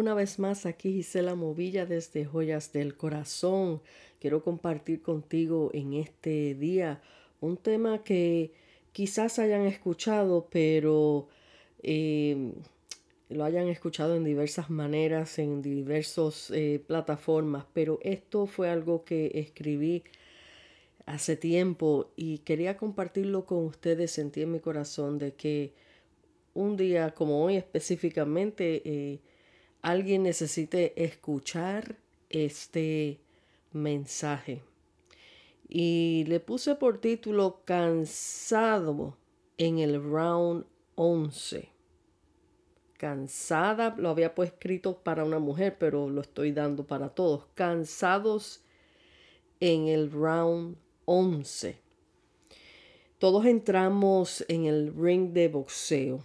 Una vez más aquí Gisela Movilla desde Joyas del Corazón. Quiero compartir contigo en este día un tema que quizás hayan escuchado, pero eh, lo hayan escuchado en diversas maneras, en diversas eh, plataformas, pero esto fue algo que escribí hace tiempo y quería compartirlo con ustedes. Sentí en mi corazón de que un día como hoy específicamente eh, alguien necesite escuchar este mensaje. Y le puse por título Cansado en el round 11. Cansada, lo había pues escrito para una mujer, pero lo estoy dando para todos. Cansados en el round 11. Todos entramos en el ring de boxeo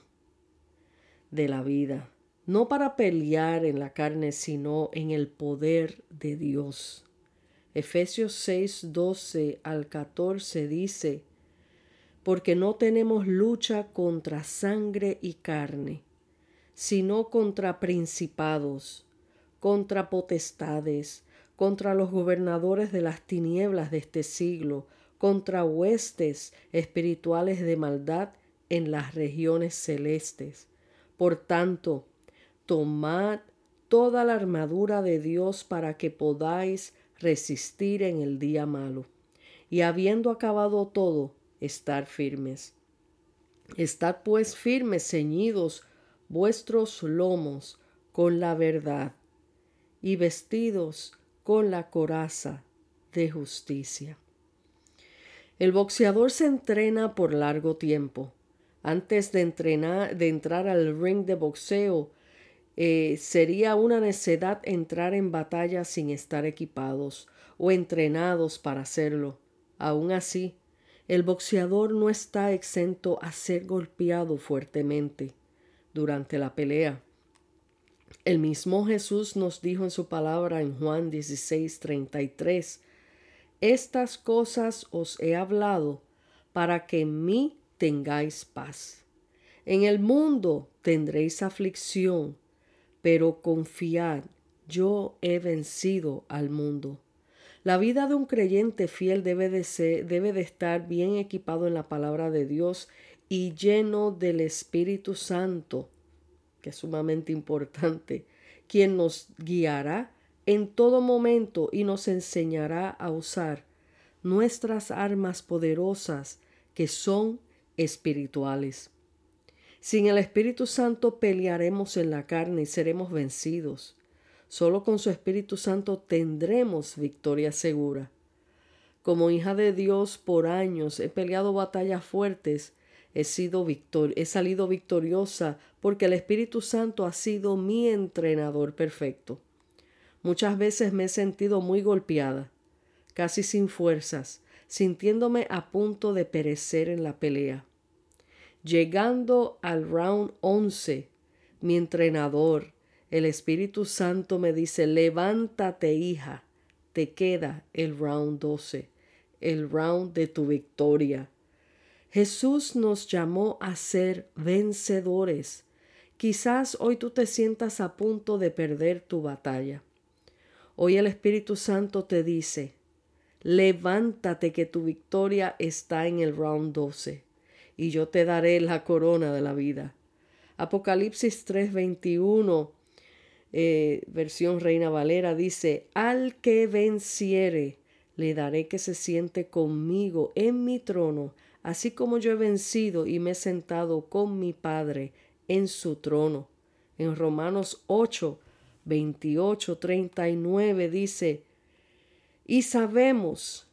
de la vida, no para pelear en la carne, sino en el poder de Dios. Efesios 6, 12 al 14 dice, porque no tenemos lucha contra sangre y carne, sino contra principados, contra potestades, contra los gobernadores de las tinieblas de este siglo, contra huestes espirituales de maldad en las regiones celestes. Por tanto, tomad toda la armadura de Dios para que podáis resistir en el día malo, y habiendo acabado todo, estar firmes. Estad pues firmes, ceñidos vuestros lomos con la verdad, y vestidos con la coraza de justicia. El boxeador se entrena por largo tiempo. Antes de, entrenar, de entrar al ring de boxeo, eh, sería una necedad entrar en batalla sin estar equipados o entrenados para hacerlo. Aun así, el boxeador no está exento a ser golpeado fuertemente durante la pelea. El mismo Jesús nos dijo en su palabra en Juan 16, 33, Estas cosas os he hablado para que en mí tengáis paz. En el mundo tendréis aflicción, pero confiad, yo he vencido al mundo. La vida de un creyente fiel debe de, ser, debe de estar bien equipado en la palabra de Dios y lleno del Espíritu Santo, que es sumamente importante, quien nos guiará en todo momento y nos enseñará a usar nuestras armas poderosas que son espirituales. Sin el Espíritu Santo pelearemos en la carne y seremos vencidos. Solo con su Espíritu Santo tendremos victoria segura. Como hija de Dios por años he peleado batallas fuertes, he, sido he salido victoriosa porque el Espíritu Santo ha sido mi entrenador perfecto. Muchas veces me he sentido muy golpeada, casi sin fuerzas, sintiéndome a punto de perecer en la pelea. Llegando al round 11, mi entrenador, el Espíritu Santo me dice, levántate hija, te queda el round 12, el round de tu victoria. Jesús nos llamó a ser vencedores. Quizás hoy tú te sientas a punto de perder tu batalla. Hoy el Espíritu Santo te dice, levántate que tu victoria está en el round 12 y yo te daré la corona de la vida. Apocalipsis 3:21, eh, versión Reina Valera, dice, al que venciere, le daré que se siente conmigo en mi trono, así como yo he vencido y me he sentado con mi Padre en su trono. En Romanos 8, 28, 39 dice, y sabemos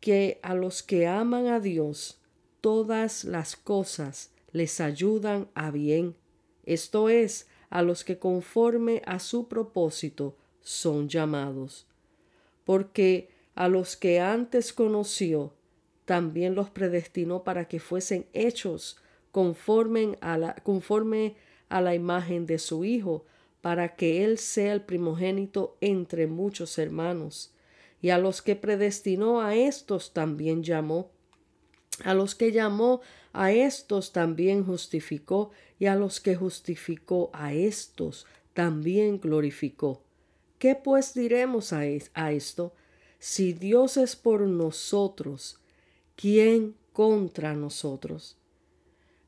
que a los que aman a Dios, todas las cosas les ayudan a bien, esto es, a los que conforme a su propósito son llamados. Porque a los que antes conoció, también los predestinó para que fuesen hechos conforme a la, conforme a la imagen de su Hijo, para que Él sea el primogénito entre muchos hermanos y a los que predestinó a estos también llamó. A los que llamó a estos también justificó, y a los que justificó a estos también glorificó. ¿Qué pues diremos a, a esto? Si Dios es por nosotros, ¿quién contra nosotros?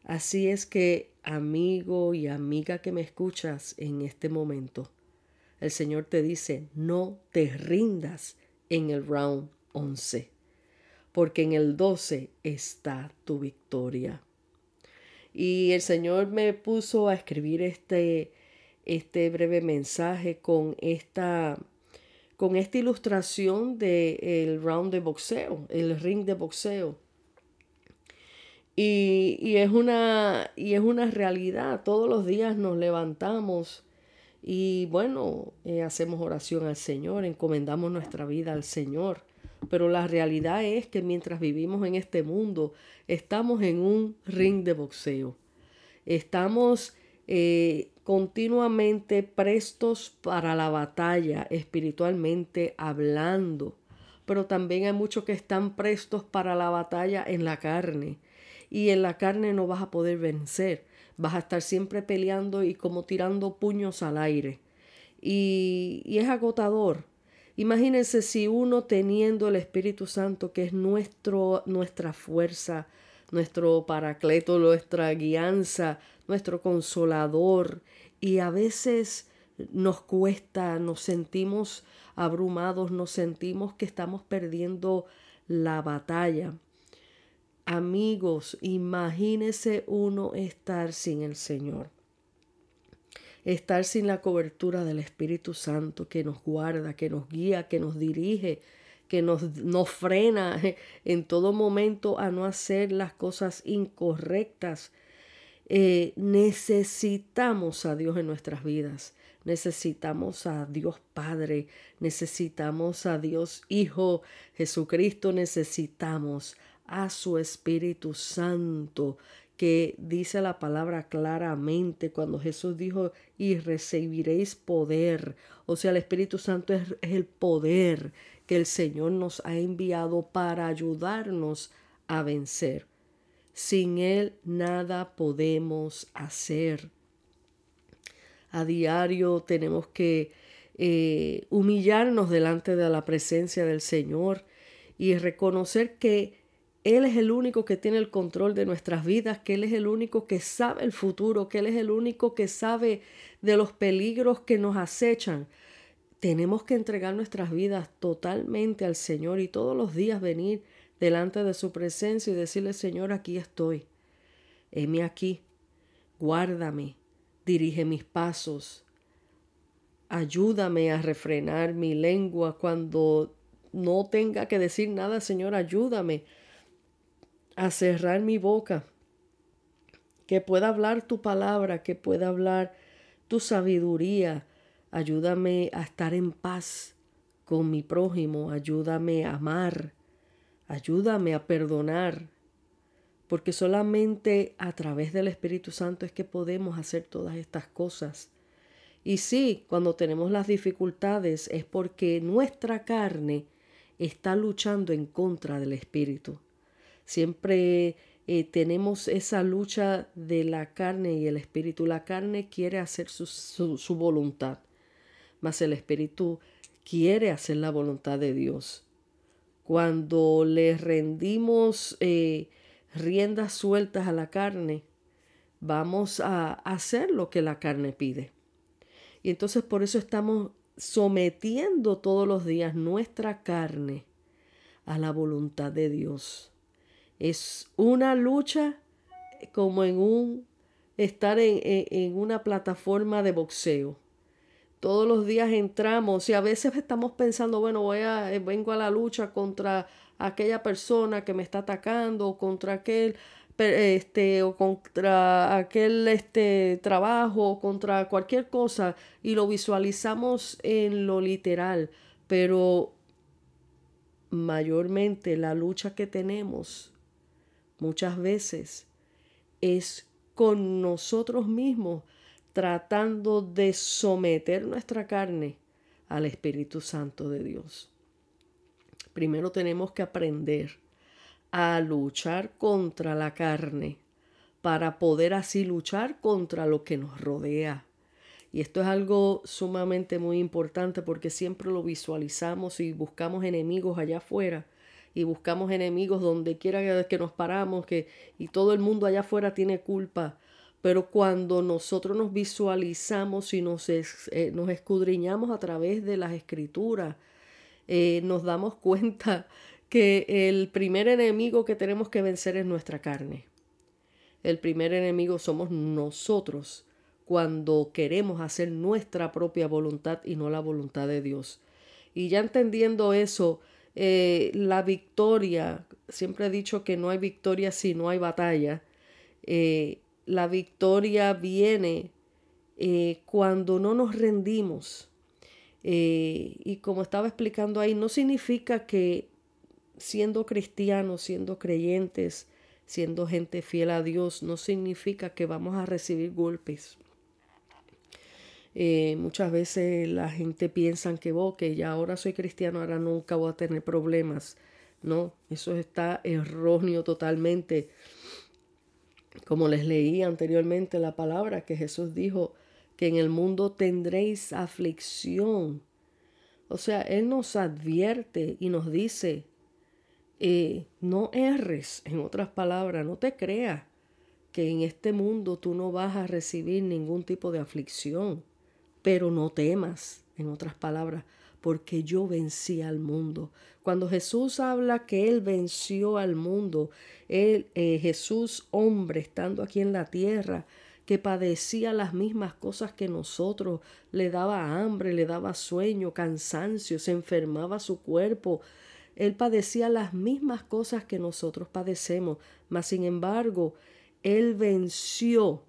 Así es que, amigo y amiga que me escuchas en este momento, el Señor te dice, no te rindas en el round 11, porque en el 12 está tu victoria. Y el Señor me puso a escribir este, este breve mensaje con esta, con esta ilustración del el round de boxeo, el ring de boxeo. Y, es una, y es una realidad. Todos los días nos levantamos y bueno, eh, hacemos oración al Señor, encomendamos nuestra vida al Señor. Pero la realidad es que mientras vivimos en este mundo, estamos en un ring de boxeo. Estamos eh, continuamente prestos para la batalla, espiritualmente hablando. Pero también hay muchos que están prestos para la batalla en la carne y en la carne no vas a poder vencer. Vas a estar siempre peleando y como tirando puños al aire. Y, y es agotador. Imagínense si uno teniendo el Espíritu Santo, que es nuestro, nuestra fuerza, nuestro paracleto, nuestra guianza, nuestro consolador, y a veces nos cuesta, nos sentimos abrumados, nos sentimos que estamos perdiendo la batalla. Amigos, imagínese uno estar sin el Señor. Estar sin la cobertura del Espíritu Santo que nos guarda, que nos guía, que nos dirige, que nos, nos frena en todo momento a no hacer las cosas incorrectas. Eh, necesitamos a Dios en nuestras vidas. Necesitamos a Dios Padre, necesitamos a Dios Hijo Jesucristo, necesitamos a su Espíritu Santo, que dice la palabra claramente cuando Jesús dijo, y recibiréis poder. O sea, el Espíritu Santo es, el poder que el Señor nos ha enviado para ayudarnos a vencer. Sin Él nada podemos hacer. A diario tenemos que eh, humillarnos delante de la presencia del Señor y reconocer que él es el único que tiene el control de nuestras vidas, que Él es el único que sabe el futuro, que Él es el único que sabe de los peligros que nos acechan. Tenemos que entregar nuestras vidas totalmente al Señor y todos los días venir delante de su presencia y decirle, Señor, aquí estoy. Heme aquí, guárdame, dirige mis pasos, ayúdame a refrenar mi lengua cuando no tenga que decir nada, Señor, ayúdame a cerrar mi boca, que pueda hablar tu palabra, que pueda hablar tu sabiduría. Ayúdame a estar en paz con mi prójimo, ayúdame a amar, ayúdame a perdonar, porque solamente a través del Espíritu Santo es que podemos hacer todas estas cosas. Y sí, cuando tenemos las dificultades es porque nuestra carne está luchando en contra del Espíritu. Siempre eh, tenemos esa lucha de la carne y el espíritu. La carne quiere hacer su, voluntad, mas el espíritu quiere hacer la voluntad de Dios. Cuando le rendimos eh, riendas sueltas a la carne, vamos a hacer lo que la carne pide. Y entonces por eso estamos sometiendo todos los días nuestra carne a la voluntad de Dios. Es una lucha como en un estar en, una plataforma de boxeo. Todos los días entramos y a veces estamos pensando, bueno, voy a, eh, vengo a la lucha contra aquella persona que me está atacando o contra aquel este o contra aquel este trabajo o contra cualquier cosa y lo visualizamos en lo literal, pero mayormente la lucha que tenemos muchas veces es con nosotros mismos tratando de someter nuestra carne al Espíritu Santo de Dios. Primero tenemos que aprender a luchar contra la carne para poder así luchar contra lo que nos rodea. Y esto es algo sumamente muy importante porque siempre lo visualizamos y buscamos enemigos allá afuera y buscamos enemigos donde quiera que nos paramos que, y todo el mundo allá afuera tiene culpa. Pero cuando nosotros nos visualizamos y nos, eh, nos escudriñamos a través de las escrituras, eh, nos damos cuenta que el primer enemigo que tenemos que vencer es nuestra carne. El primer enemigo somos nosotros cuando queremos hacer nuestra propia voluntad y no la voluntad de Dios. Y ya entendiendo eso, eh, la victoria, siempre he dicho que no hay victoria si no hay batalla. Eh, la victoria viene eh, cuando no nos rendimos. y como estaba explicando ahí, no significa que siendo cristianos, siendo creyentes, siendo gente fiel a Dios, no significa que vamos a recibir golpes. Eh, muchas veces la gente piensa que, oh, que ya ahora soy cristiano, ahora nunca voy a tener problemas. No, eso está erróneo totalmente. Como les leí anteriormente la palabra que Jesús dijo, que en el mundo tendréis aflicción. O sea, Él nos advierte y nos dice, eh, no erres, en otras palabras, no te creas que en este mundo tú no vas a recibir ningún tipo de aflicción pero no temas, en otras palabras, porque yo vencí al mundo. Cuando Jesús habla que Él venció al mundo, él, eh, Jesús hombre estando aquí en la tierra, que padecía las mismas cosas que nosotros, le daba hambre, le daba sueño, cansancio, se enfermaba su cuerpo. Él padecía las mismas cosas que nosotros padecemos, mas sin embargo, Él venció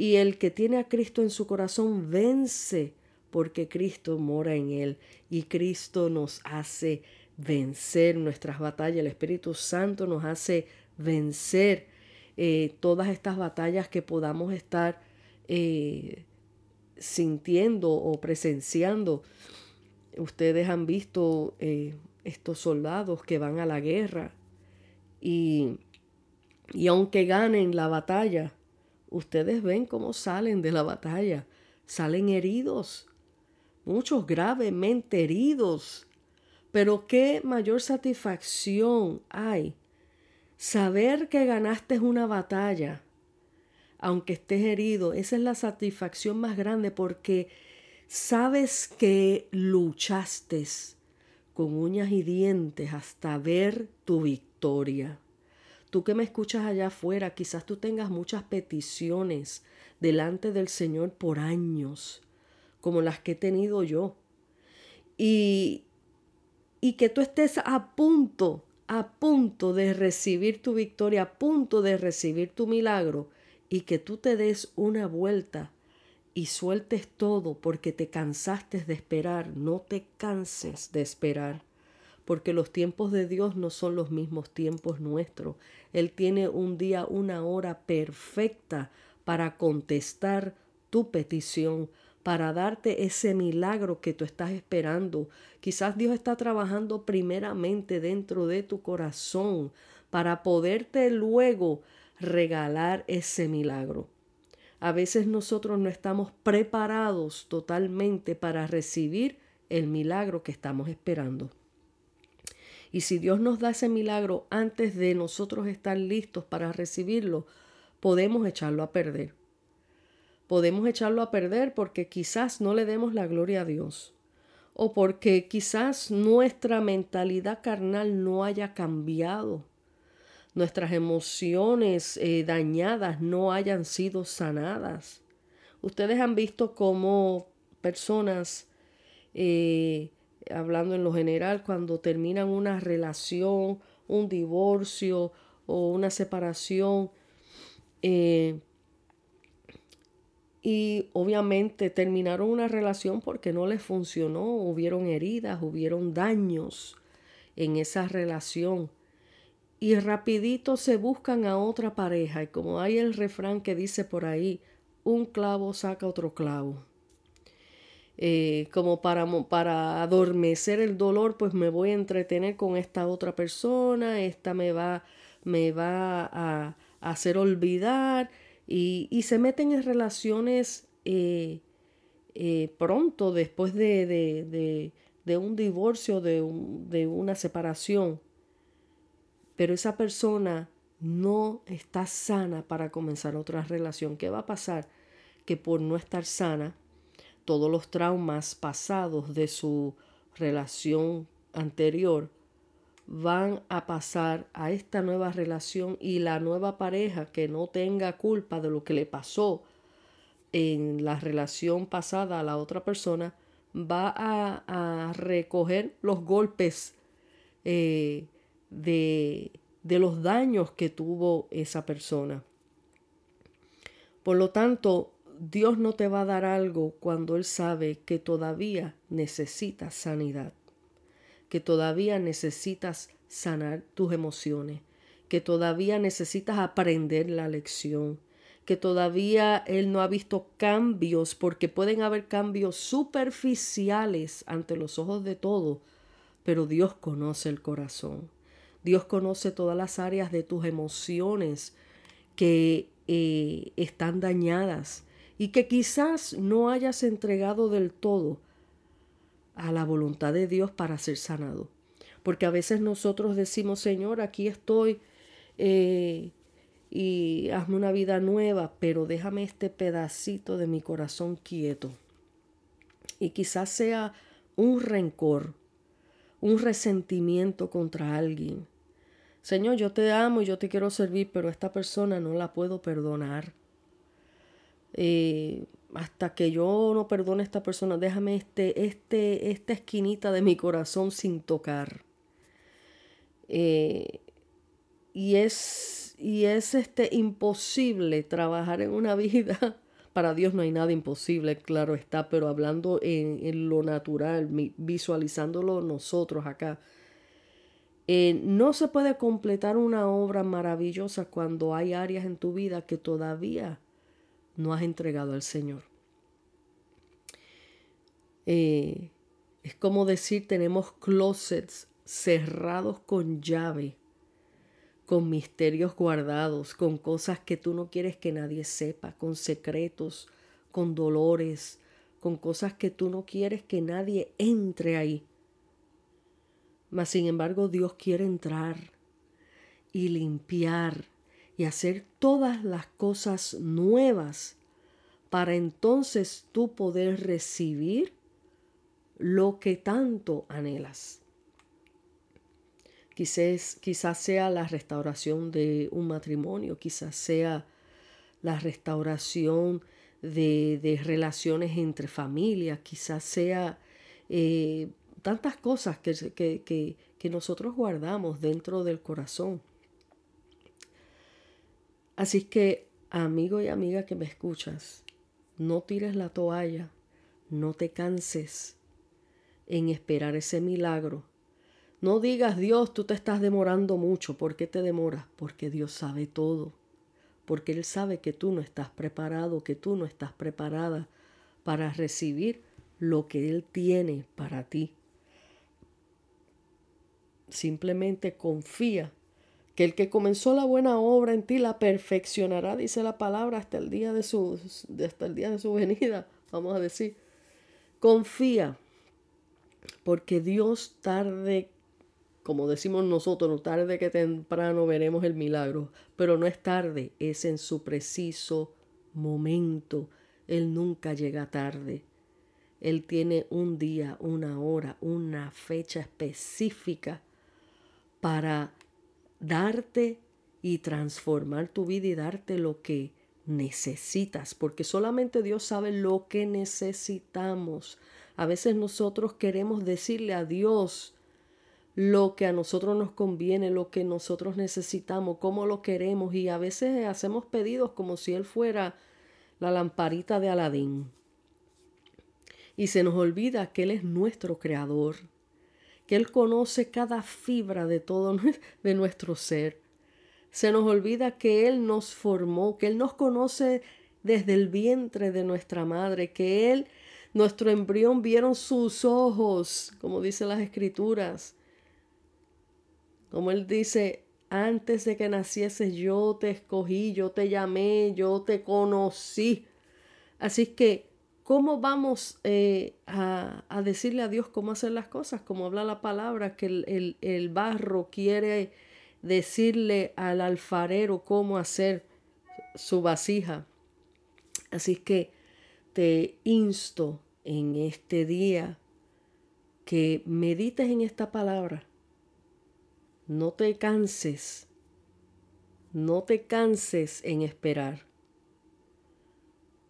y el que tiene a Cristo en su corazón vence porque Cristo mora en él y Cristo nos hace vencer nuestras batallas. El Espíritu Santo nos hace vencer eh, todas estas batallas que podamos estar eh, sintiendo o presenciando. Ustedes han visto eh, estos soldados que van a la guerra y, y aunque ganen la batalla, Ustedes ven cómo salen de la batalla. Salen heridos, muchos gravemente heridos. Pero qué mayor satisfacción hay saber que ganaste una batalla, aunque estés herido. Esa es la satisfacción más grande porque sabes que luchaste con uñas y dientes hasta ver tu victoria. Tú que me escuchas allá afuera, quizás tú tengas muchas peticiones delante del Señor por años, como las que he tenido yo. Y, y que tú estés a punto, a punto de recibir tu victoria, a punto de recibir tu milagro, y que tú te des una vuelta y sueltes todo porque te cansaste de esperar. No te canses de esperar porque los tiempos de Dios no son los mismos tiempos nuestros. Él tiene un día, una hora perfecta para contestar tu petición, para darte ese milagro que tú estás esperando. Quizás Dios está trabajando primeramente dentro de tu corazón para poderte luego regalar ese milagro. A veces nosotros no estamos preparados totalmente para recibir el milagro que estamos esperando. Y si Dios nos da ese milagro antes de nosotros estar listos para recibirlo, podemos echarlo a perder. Podemos echarlo a perder porque quizás no le demos la gloria a Dios o porque quizás nuestra mentalidad carnal no haya cambiado, nuestras emociones eh, dañadas no hayan sido sanadas. Ustedes han visto cómo personas eh, hablando en lo general, cuando terminan una relación, un divorcio o una separación, eh, y obviamente terminaron una relación porque no les funcionó, hubieron heridas, hubieron daños en esa relación. Y rapidito se buscan a otra pareja. Y como hay el refrán que dice por ahí, un clavo saca otro clavo. Eh, como para, para adormecer el dolor, pues me voy a entretener con esta otra persona, esta me va, me va a, hacer olvidar y, y, se meten en relaciones eh, eh, pronto después de, de, de, un divorcio, de, de una separación, pero esa persona no está sana para comenzar otra relación. ¿Qué va a pasar? Que por no estar sana, todos los traumas pasados de su relación anterior van a pasar a esta nueva relación y la nueva pareja que no tenga culpa de lo que le pasó en la relación pasada a la otra persona va a, recoger los golpes eh, de, de los daños que tuvo esa persona. Por lo tanto, Dios no te va a dar algo cuando Él sabe que todavía necesitas sanidad que todavía necesitas sanar tus emociones, que todavía necesitas aprender la lección, que todavía Él no ha visto cambios, porque pueden haber cambios superficiales ante los ojos de todos, pero Dios conoce el corazón. Dios conoce todas las áreas de tus emociones que eh, están dañadas y que quizás no hayas entregado del todo, a la voluntad de Dios para ser sanado. Porque a veces nosotros decimos, Señor, aquí estoy eh, y hazme una vida nueva, pero déjame este pedacito de mi corazón quieto. Y quizás sea un rencor, un resentimiento contra alguien. Señor, yo te amo y yo te quiero servir, pero esta persona no la puedo perdonar. Eh, hasta que yo no perdone a esta persona, déjame este, este, esta esquinita de mi corazón sin tocar. Eh, y es, y es este, imposible trabajar en una vida. Para Dios no hay nada imposible, claro está, pero hablando en, lo natural, visualizándolo nosotros acá. Eh, no se puede completar una obra maravillosa cuando hay áreas en tu vida que todavía no has entregado al Señor. Eh, es como decir, tenemos closets cerrados con llave, con misterios guardados, con cosas que tú no quieres que nadie sepa, con secretos, con dolores, con cosas que tú no quieres que nadie entre ahí. Mas sin embargo Dios quiere entrar y limpiar y hacer todas las cosas nuevas para entonces tú poder recibir lo que tanto anhelas. Quizás, quizás sea la restauración de un matrimonio, quizás sea la restauración de, relaciones entre familias, quizás sea eh, tantas cosas que, que nosotros guardamos dentro del corazón. Así que, amigo y amiga que me escuchas, no tires la toalla, no te canses en esperar ese milagro. No digas, Dios, tú te estás demorando mucho. ¿Por qué te demoras? Porque Dios sabe todo. Porque Él sabe que tú no estás preparado, que tú no estás preparada para recibir lo que Él tiene para ti. Simplemente confía que el que comenzó la buena obra en ti la perfeccionará, dice la palabra, hasta el día de su, hasta el día de su venida, vamos a decir. Confía, porque Dios tarde, como decimos nosotros, no tarde que temprano veremos el milagro, pero no es tarde, es en su preciso momento. Él nunca llega tarde. Él tiene un día, una hora, una fecha específica para darte y transformar tu vida y darte lo que necesitas, porque solamente Dios sabe lo que necesitamos. A veces nosotros queremos decirle a Dios lo que a nosotros nos conviene, lo que nosotros necesitamos, cómo lo queremos y a veces hacemos pedidos como si Él fuera la lamparita de Aladín. Y se nos olvida que Él es nuestro creador, que Él conoce cada fibra de todo de nuestro ser. Se nos olvida que Él nos formó, que Él nos conoce desde el vientre de nuestra madre, que Él, nuestro embrión, vieron sus ojos, como dice las escrituras. Como Él dice, antes de que nacieses yo te escogí, yo te llamé, yo te conocí. Así que ¿cómo vamos eh, a, decirle a Dios cómo hacer las cosas? Como habla la palabra, que el, el barro quiere decirle al alfarero cómo hacer su vasija. Así que te insto en este día que medites en esta palabra. No te canses. No te canses en esperar.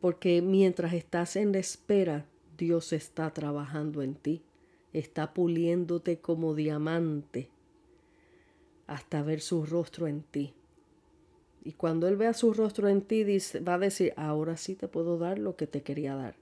Porque mientras estás en la espera, Dios está trabajando en ti. Está puliéndote como diamante hasta ver su rostro en ti. Y cuando Él vea su rostro en ti, va a decir, ahora sí te puedo dar lo que te quería dar.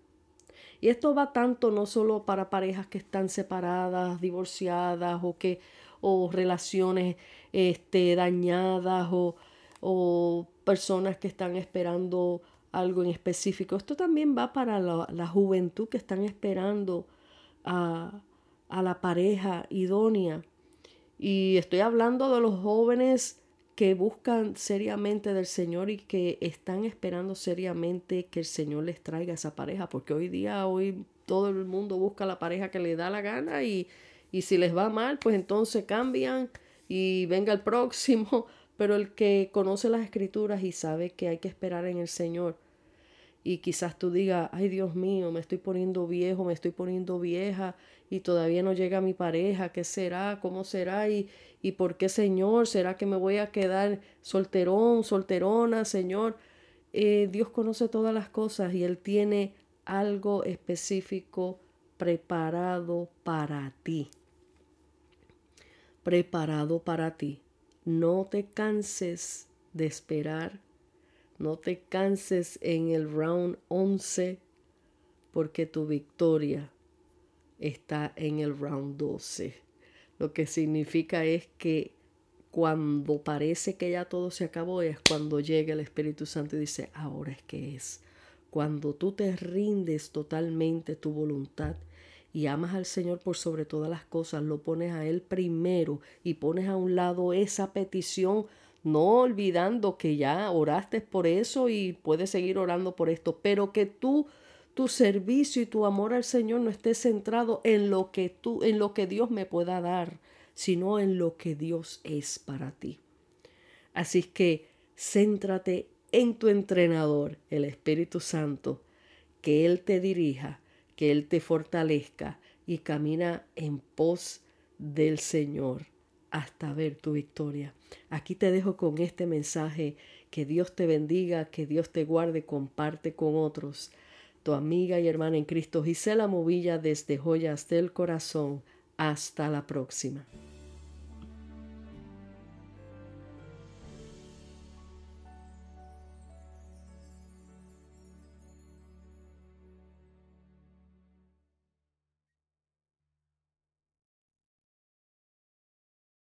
Y esto va tanto no solo para parejas que están separadas, divorciadas o que o relaciones este, dañadas o, o personas que están esperando algo en específico. Esto también va para la, juventud que están esperando a, a la pareja idónea. Y estoy hablando de los jóvenes que buscan seriamente del Señor y que están esperando seriamente que el Señor les traiga esa pareja, porque hoy día, hoy todo el mundo busca la pareja que le da la gana y, y si les va mal, pues entonces cambian y venga el próximo, pero el que conoce las escrituras y sabe que hay que esperar en el Señor, y quizás tú digas, ay Dios mío, me estoy poniendo viejo, me estoy poniendo vieja y todavía no llega mi pareja, ¿qué será? ¿Cómo será? ¿Y, ¿Y por qué, Señor? ¿Será que me voy a quedar solterón, solterona, Señor? Eh, Dios conoce todas las cosas y Él tiene algo específico preparado para ti. Preparado para ti. No te canses de esperar. No te canses en el round 11 porque tu victoria está en el round 12. Lo que significa es que cuando parece que ya todo se acabó es cuando llega el Espíritu Santo y dice, ahora es que es. Cuando tú te rindes totalmente tu voluntad y amas al Señor por sobre todas las cosas, lo pones a Él primero y pones a un lado esa petición, no olvidando que ya oraste por eso y puedes seguir orando por esto, pero que tú tu servicio y tu amor al Señor no esté centrado en lo que tú, en lo que Dios me pueda dar, sino en lo que Dios es para ti. Así que céntrate en tu entrenador, el Espíritu Santo, que Él te dirija, que Él te fortalezca y camina en pos del Señor hasta ver tu victoria. Aquí te dejo con este mensaje. Que Dios te bendiga, que Dios te guarde, comparte con otros tu amiga y hermana en Cristo Gisela Movilla desde Joyas del Corazón. Hasta la próxima.